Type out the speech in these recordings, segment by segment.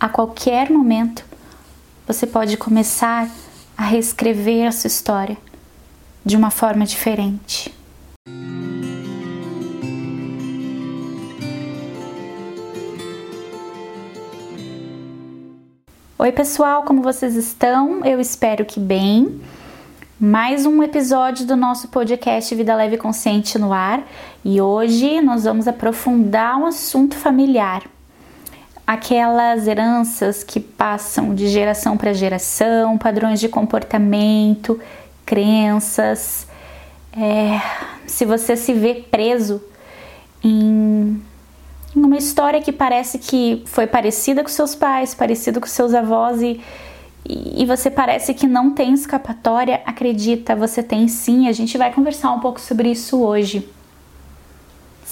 a qualquer momento você pode começar a reescrever a sua história de uma forma diferente. Oi, pessoal, como vocês estão? Eu espero que bem. Mais um episódio do nosso podcast Vida Leve e Consciente no ar e hoje nós vamos aprofundar um assunto familiar. Aquelas heranças que passam de geração para geração, padrões de comportamento, crenças. É, se você se vê preso em uma história que parece que foi parecida com seus pais, parecida com seus avós e, e você parece que não tem escapatória, acredita, você tem sim. A gente vai conversar um pouco sobre isso hoje.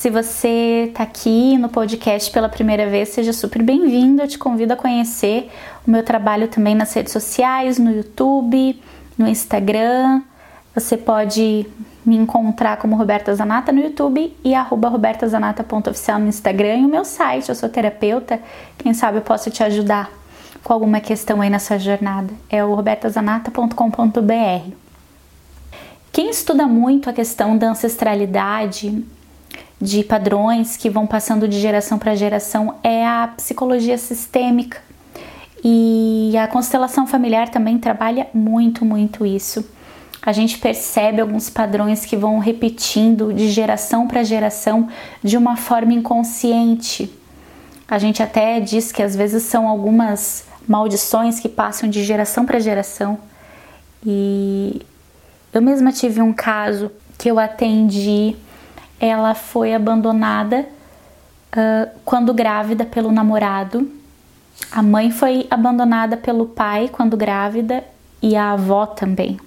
Se você está aqui no podcast pela primeira vez, seja super bem-vindo. Eu te convido a conhecer o meu trabalho também nas redes sociais, no YouTube, no Instagram. Você pode me encontrar como Roberta Zanata no YouTube e arroba robertazanata.oficial no Instagram e o meu site, eu sou terapeuta, quem sabe eu posso te ajudar com alguma questão aí na sua jornada. É o robertazanata.com.br. Quem estuda muito a questão da ancestralidade, de padrões que vão passando de geração para geração, é a psicologia sistêmica. E a constelação familiar também trabalha muito, muito isso a gente percebe alguns padrões que vão repetindo de geração para geração de uma forma inconsciente. A gente até diz que às vezes são algumas maldições que passam de geração para geração. E eu mesma tive um caso que eu atendi, ela foi abandonada uh, quando grávida pelo namorado. A mãe foi abandonada pelo pai quando grávida e a avó também.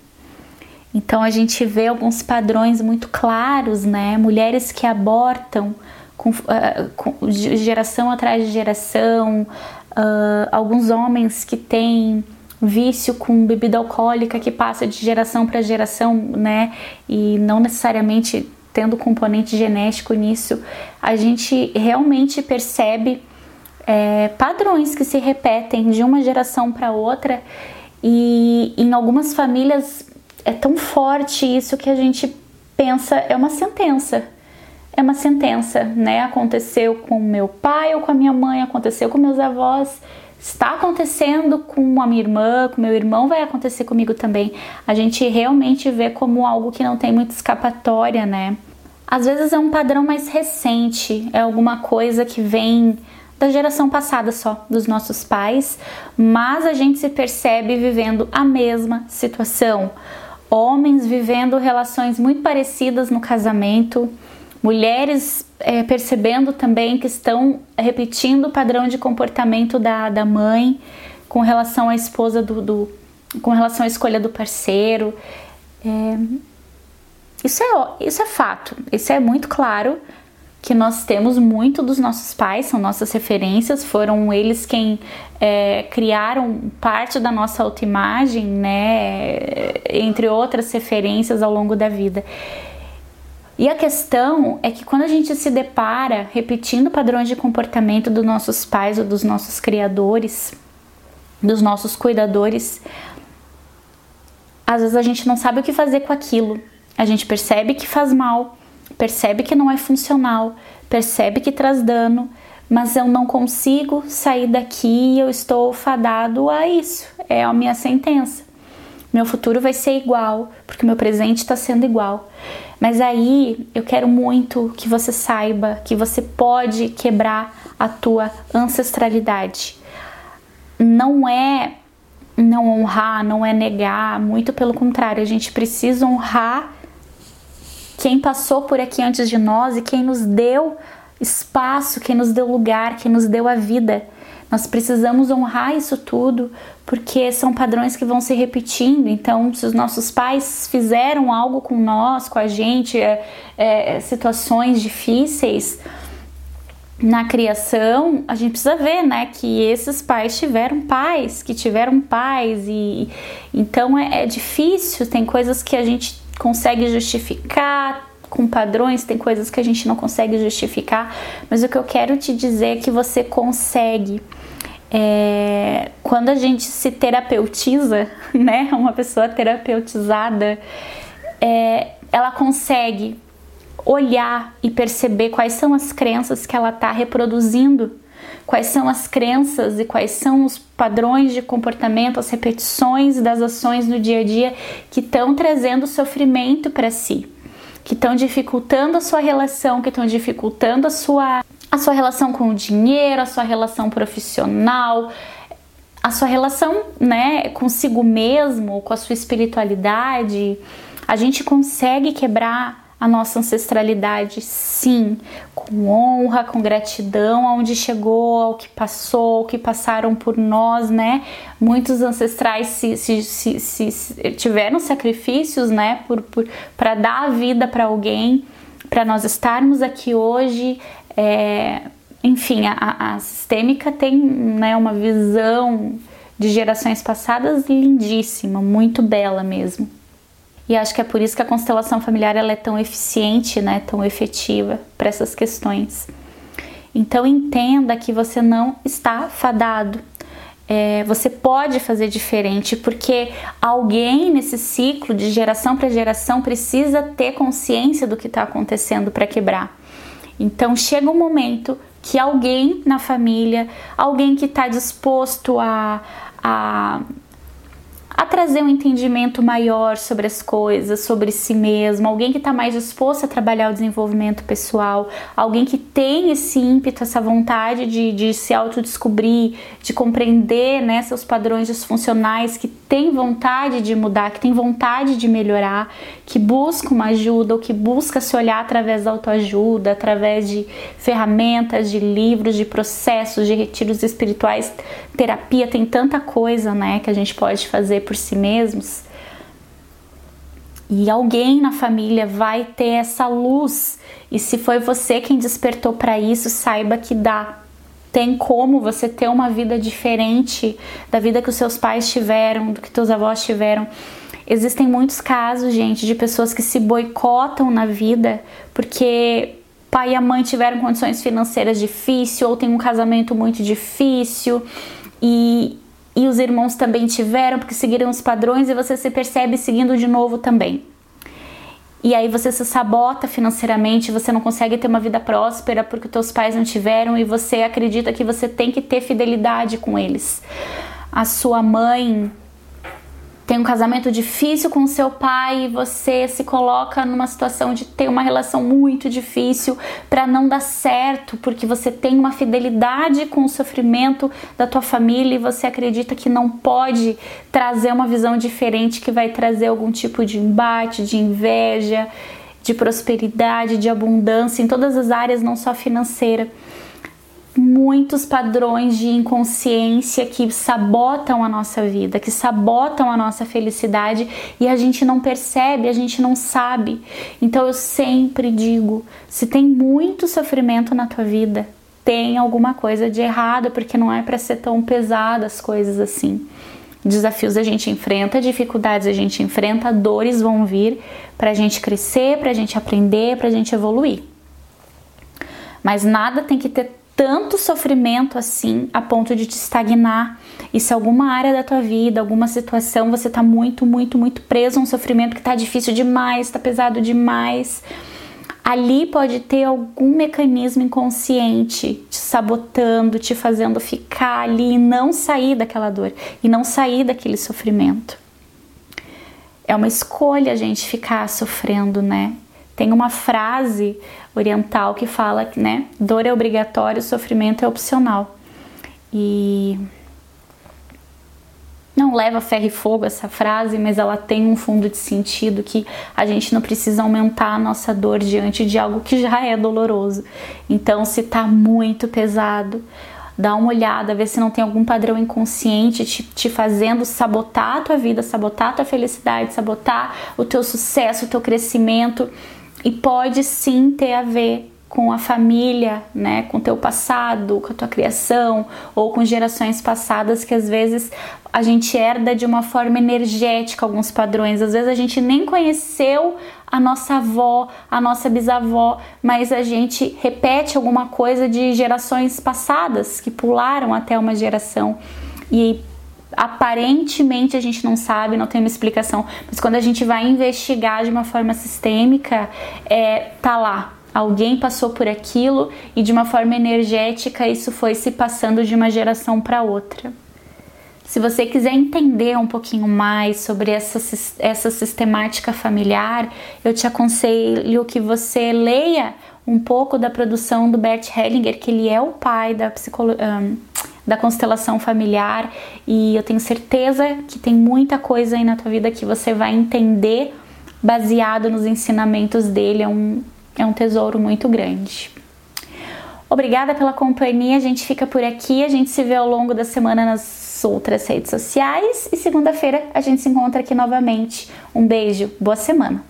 Então a gente vê alguns padrões muito claros, né? Mulheres que abortam com, uh, com geração atrás de geração, uh, alguns homens que têm vício com bebida alcoólica que passa de geração para geração, né? E não necessariamente tendo componente genético nisso, a gente realmente percebe é, padrões que se repetem de uma geração para outra e em algumas famílias é tão forte isso que a gente pensa é uma sentença. É uma sentença, né? Aconteceu com meu pai ou com a minha mãe, aconteceu com meus avós, está acontecendo com a minha irmã, com meu irmão, vai acontecer comigo também. A gente realmente vê como algo que não tem muita escapatória, né? Às vezes é um padrão mais recente, é alguma coisa que vem da geração passada só, dos nossos pais, mas a gente se percebe vivendo a mesma situação homens vivendo relações muito parecidas no casamento, mulheres é, percebendo também que estão repetindo o padrão de comportamento da, da mãe com relação à esposa do, do com relação à escolha do parceiro. É, isso, é, isso é fato, isso é muito claro que nós temos muito dos nossos pais, são nossas referências, foram eles quem é, criaram parte da nossa autoimagem, né, entre outras referências ao longo da vida. E a questão é que quando a gente se depara repetindo padrões de comportamento dos nossos pais ou dos nossos criadores, dos nossos cuidadores, às vezes a gente não sabe o que fazer com aquilo. A gente percebe que faz mal, percebe que não é funcional, percebe que traz dano, mas eu não consigo sair daqui e eu estou fadado a isso. É a minha sentença. Meu futuro vai ser igual, porque meu presente está sendo igual. Mas aí eu quero muito que você saiba que você pode quebrar a tua ancestralidade. Não é não honrar, não é negar, muito pelo contrário, a gente precisa honrar quem passou por aqui antes de nós e quem nos deu espaço, quem nos deu lugar, quem nos deu a vida. Nós precisamos honrar isso tudo porque são padrões que vão se repetindo. Então, se os nossos pais fizeram algo com nós, com a gente, é, é, situações difíceis na criação, a gente precisa ver, né, que esses pais tiveram pais, que tiveram pais e então é, é difícil. Tem coisas que a gente consegue justificar com padrões, tem coisas que a gente não consegue justificar, mas o que eu quero te dizer é que você consegue. É, quando a gente se terapeutiza, né, uma pessoa terapeutizada, é, ela consegue olhar e perceber quais são as crenças que ela está reproduzindo, quais são as crenças e quais são os padrões de comportamento, as repetições das ações no dia a dia que estão trazendo sofrimento para si, que estão dificultando a sua relação, que estão dificultando a sua, a sua relação com o dinheiro, a sua relação profissional, a sua relação né, consigo mesmo, com a sua espiritualidade. A gente consegue quebrar a nossa ancestralidade, sim, com honra, com gratidão aonde chegou, ao que passou, ao que passaram por nós, né? Muitos ancestrais se, se, se, se tiveram sacrifícios, né, por, por, para dar a vida para alguém, para nós estarmos aqui hoje. É, enfim, a, a sistêmica tem né, uma visão de gerações passadas lindíssima, muito bela mesmo. E acho que é por isso que a constelação familiar ela é tão eficiente, né, tão efetiva para essas questões. Então entenda que você não está fadado. É, você pode fazer diferente, porque alguém nesse ciclo de geração para geração precisa ter consciência do que está acontecendo para quebrar. Então chega um momento que alguém na família, alguém que está disposto a, a a trazer um entendimento maior sobre as coisas, sobre si mesmo, alguém que está mais disposto a trabalhar o desenvolvimento pessoal, alguém que tem esse ímpeto, essa vontade de, de se autodescobrir, de compreender né, seus padrões disfuncionais, que tem vontade de mudar, que tem vontade de melhorar, que busca uma ajuda ou que busca se olhar através da autoajuda, através de ferramentas, de livros, de processos, de retiros espirituais, terapia, tem tanta coisa né, que a gente pode fazer por si mesmos. E alguém na família vai ter essa luz. E se foi você quem despertou para isso, saiba que dá. Tem como você ter uma vida diferente da vida que os seus pais tiveram, do que teus avós tiveram. Existem muitos casos, gente, de pessoas que se boicotam na vida porque pai e a mãe tiveram condições financeiras difíceis ou tem um casamento muito difícil e, e os irmãos também tiveram, porque seguiram os padrões e você se percebe seguindo de novo também. E aí você se sabota financeiramente, você não consegue ter uma vida próspera porque teus pais não tiveram e você acredita que você tem que ter fidelidade com eles. A sua mãe um casamento difícil com seu pai e você se coloca numa situação de ter uma relação muito difícil para não dar certo, porque você tem uma fidelidade com o sofrimento da tua família e você acredita que não pode trazer uma visão diferente que vai trazer algum tipo de embate, de inveja, de prosperidade, de abundância em todas as áreas, não só financeira muitos padrões de inconsciência que sabotam a nossa vida, que sabotam a nossa felicidade e a gente não percebe, a gente não sabe. Então eu sempre digo: se tem muito sofrimento na tua vida, tem alguma coisa de errado, porque não é para ser tão pesada as coisas assim. Desafios a gente enfrenta, dificuldades a gente enfrenta, dores vão vir para a gente crescer, para a gente aprender, para a gente evoluir. Mas nada tem que ter tanto sofrimento assim a ponto de te estagnar. E se alguma área da tua vida, alguma situação, você tá muito, muito, muito preso a um sofrimento que tá difícil demais, tá pesado demais, ali pode ter algum mecanismo inconsciente te sabotando, te fazendo ficar ali e não sair daquela dor e não sair daquele sofrimento. É uma escolha a gente ficar sofrendo, né? Tem uma frase oriental que fala que, né, dor é obrigatório, sofrimento é opcional. E não leva ferro e fogo essa frase, mas ela tem um fundo de sentido que a gente não precisa aumentar a nossa dor diante de algo que já é doloroso. Então, se tá muito pesado, dá uma olhada, vê se não tem algum padrão inconsciente te, te fazendo sabotar a tua vida, sabotar a tua felicidade, sabotar o teu sucesso, o teu crescimento e pode sim ter a ver com a família, né, com teu passado, com a tua criação ou com gerações passadas que às vezes a gente herda de uma forma energética alguns padrões. Às vezes a gente nem conheceu a nossa avó, a nossa bisavó, mas a gente repete alguma coisa de gerações passadas que pularam até uma geração e aparentemente a gente não sabe, não tem uma explicação, mas quando a gente vai investigar de uma forma sistêmica, é, tá lá. Alguém passou por aquilo e de uma forma energética isso foi se passando de uma geração para outra. Se você quiser entender um pouquinho mais sobre essa, essa sistemática familiar, eu te aconselho que você leia um pouco da produção do Bert Hellinger, que ele é o pai da, um, da constelação familiar, e eu tenho certeza que tem muita coisa aí na tua vida que você vai entender baseado nos ensinamentos dele. É um, é um tesouro muito grande. Obrigada pela companhia, a gente fica por aqui, a gente se vê ao longo da semana nas outras redes sociais e segunda-feira a gente se encontra aqui novamente. Um beijo, boa semana!